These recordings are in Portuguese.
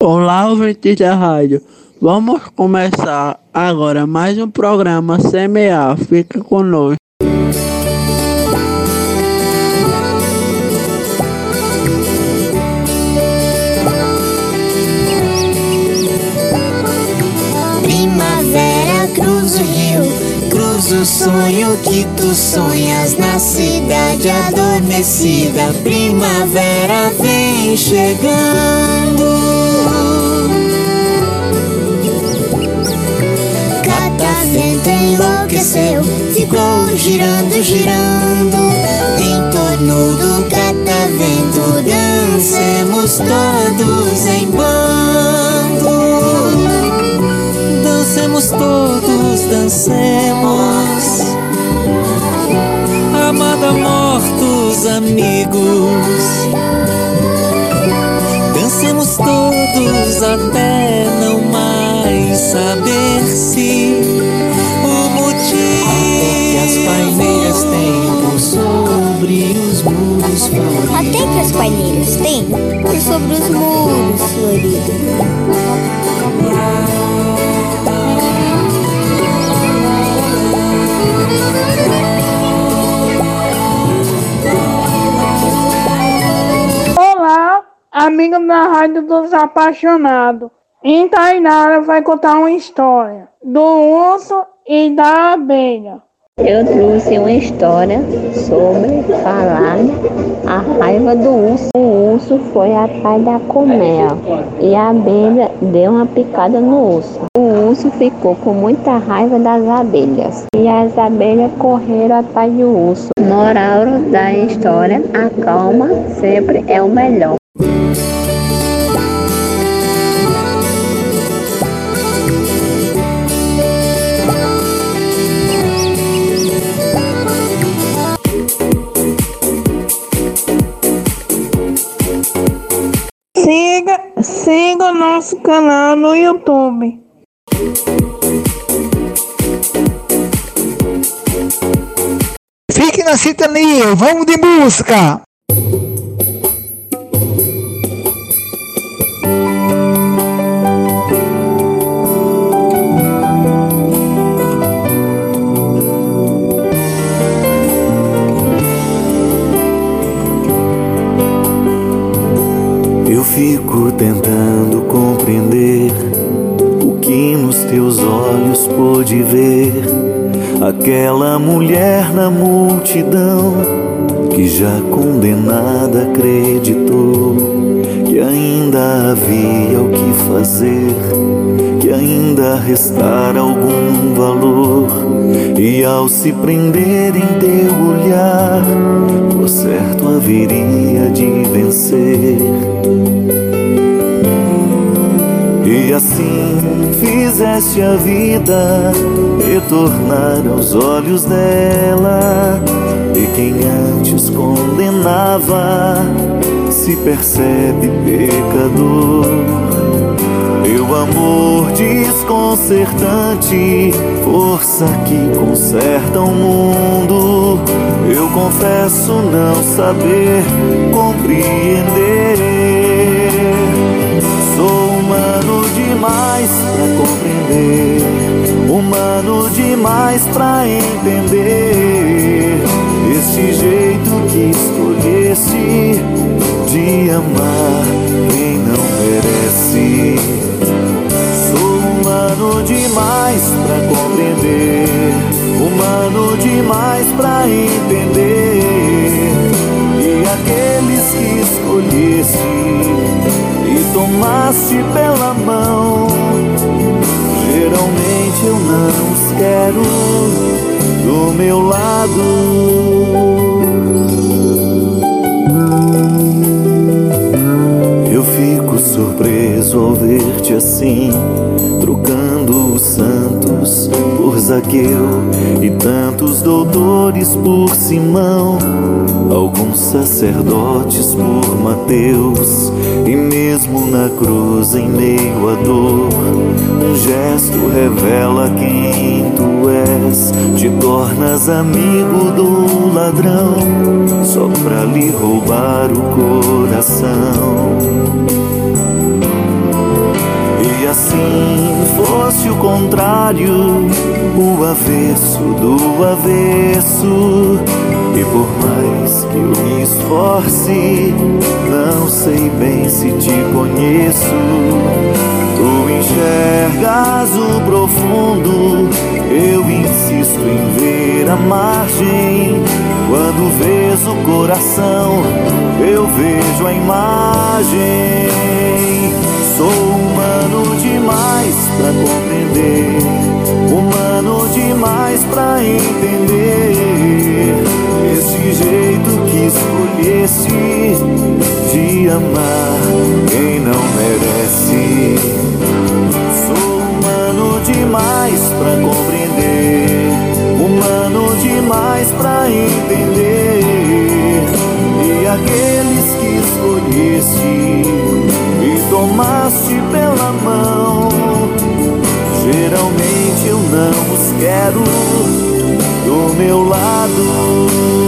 Olá, ouvintes da rádio. Vamos começar agora mais um programa Semear. Fica conosco. Primavera cruza o rio, cruza o sonho que tu sonhas na cidade adormecida. Primavera vem chegando. Enlouqueceu, ficou girando, girando. Em torno do catavento dancemos todos em bando. Dancemos todos, dancemos. Amada mortos amigos. Dancemos todos até não mais saber paineiras têm por sobre os muros. Olá, amigo da Rádio dos Apaixonados. Em Tainara vai contar uma história do urso e da abelha. Eu trouxe uma história sobre falar a raiva do urso. O urso foi atrás da colmeia e a abelha deu uma picada no urso. O urso ficou com muita raiva das abelhas e as abelhas correram atrás do urso. Moral da história: a calma sempre é o melhor. Nosso canal no YouTube. Fique na sintonia, vamos de música! Eu fico tentando Aquela mulher na multidão que já condenada acreditou que ainda havia o que fazer, que ainda restara algum valor. E ao se prender em teu olhar, por certo haveria de vencer. E assim fizeste a vida retornar aos olhos dela. E quem antes condenava se percebe pecador. Teu amor desconcertante, força que conserta o mundo. Eu confesso não saber compreender. Demais pra compreender, humano demais pra entender. Este jeito que escolhesse de amar quem não merece. Sou humano demais pra compreender, humano demais pra entender. E aqueles que escolhesse e tomasse pela mão. Geralmente eu não os quero do meu lado. Eu fico surpreso ao ver-te assim, trocando os por Zaqueu e tantos doutores por Simão, alguns sacerdotes por Mateus, e mesmo na cruz em meio à dor, um gesto revela quem tu és, te tornas amigo do ladrão, só pra lhe roubar o coração. Fosse o contrário, o avesso do avesso. E por mais que eu me esforce, não sei bem se te conheço. Tu enxergas o profundo, eu insisto em ver a margem. Quando vês o coração, eu vejo a imagem. Sou humano demais pra compreender, humano demais pra entender. Esse jeito que escolheste de amar quero do meu lado.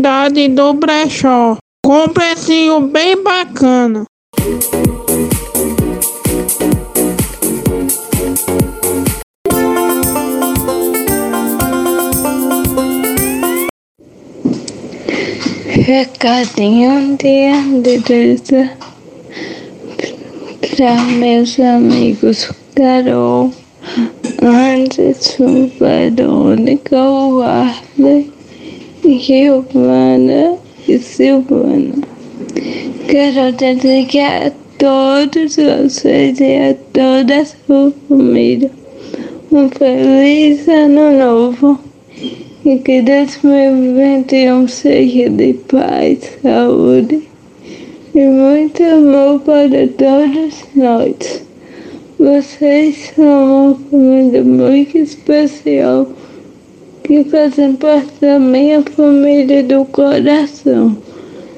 Novidade do brechó. Com precinho bem bacana. Recadinho de Andressa para meus amigos Carol, Anderson, Verônica, Warley, Giovana e Silvana. Quero dedicar a todos vocês e a toda a sua família um feliz ano novo. E que 2021 seja de paz, saúde e muito amor para todos nós. Vocês são uma família muito especial que fazem parte da minha família do coração.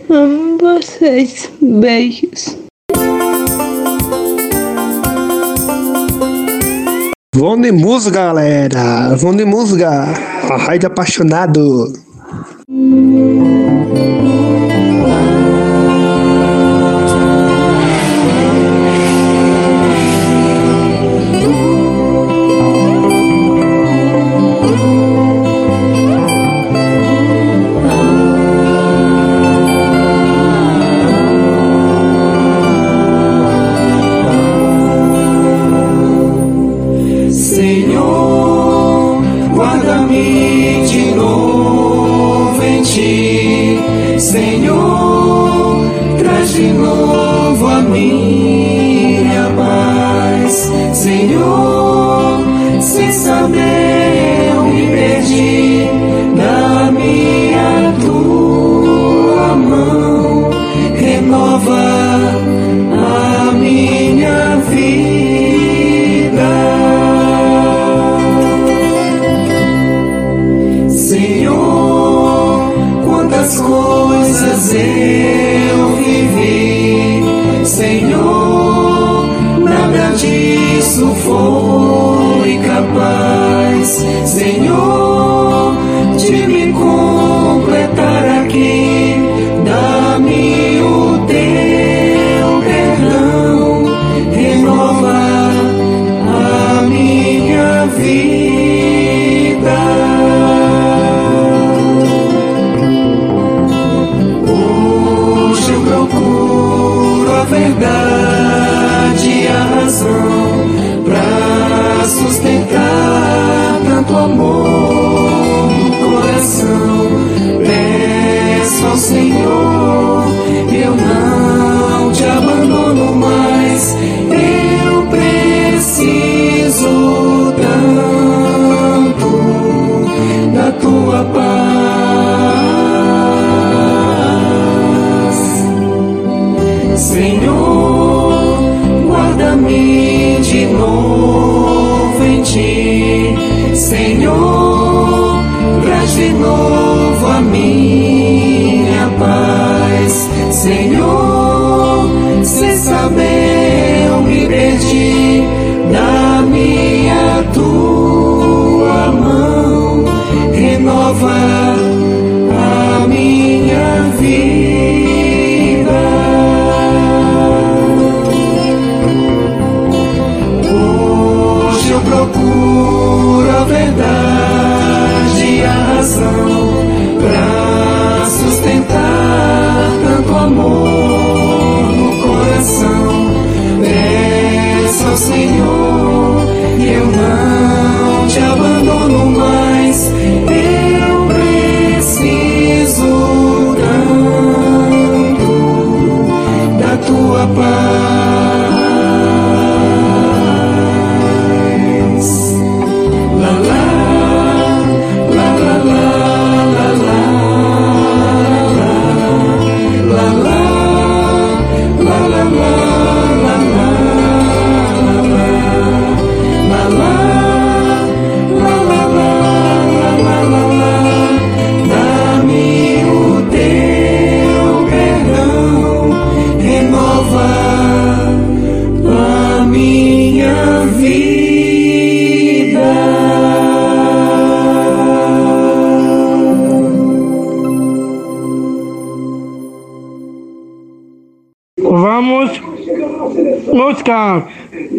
Amo vocês. Beijos. Vão de música, galera. Vão de música. A rádio apaixonado. De novo a minha paz. Senhor, sem saber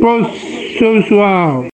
processual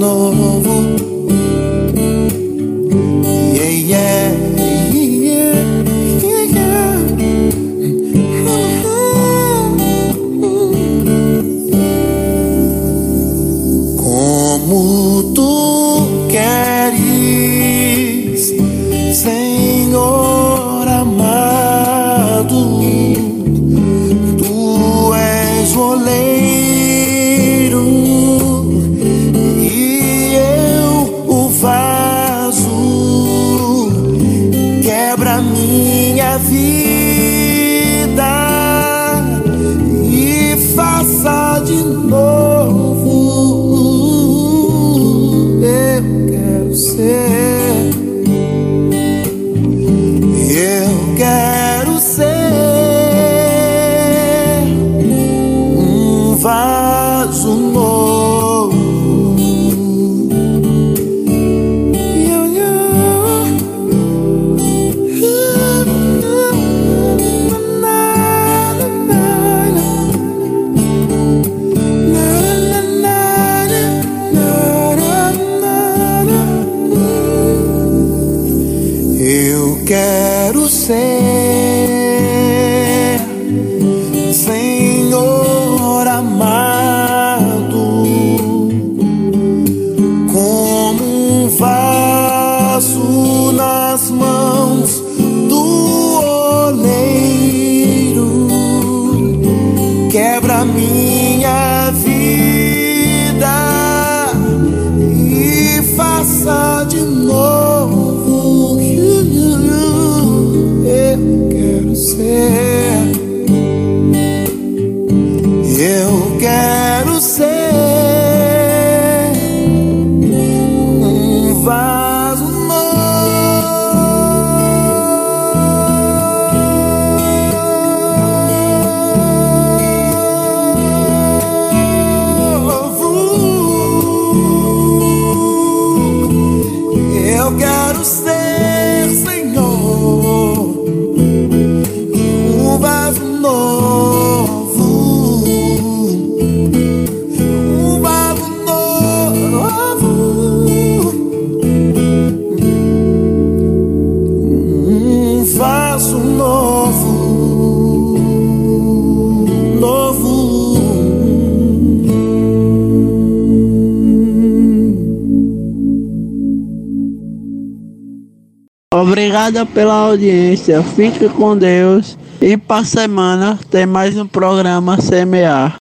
No. novo, novo. Obrigada pela audiência, fique com Deus e para semana tem mais um programa Semear.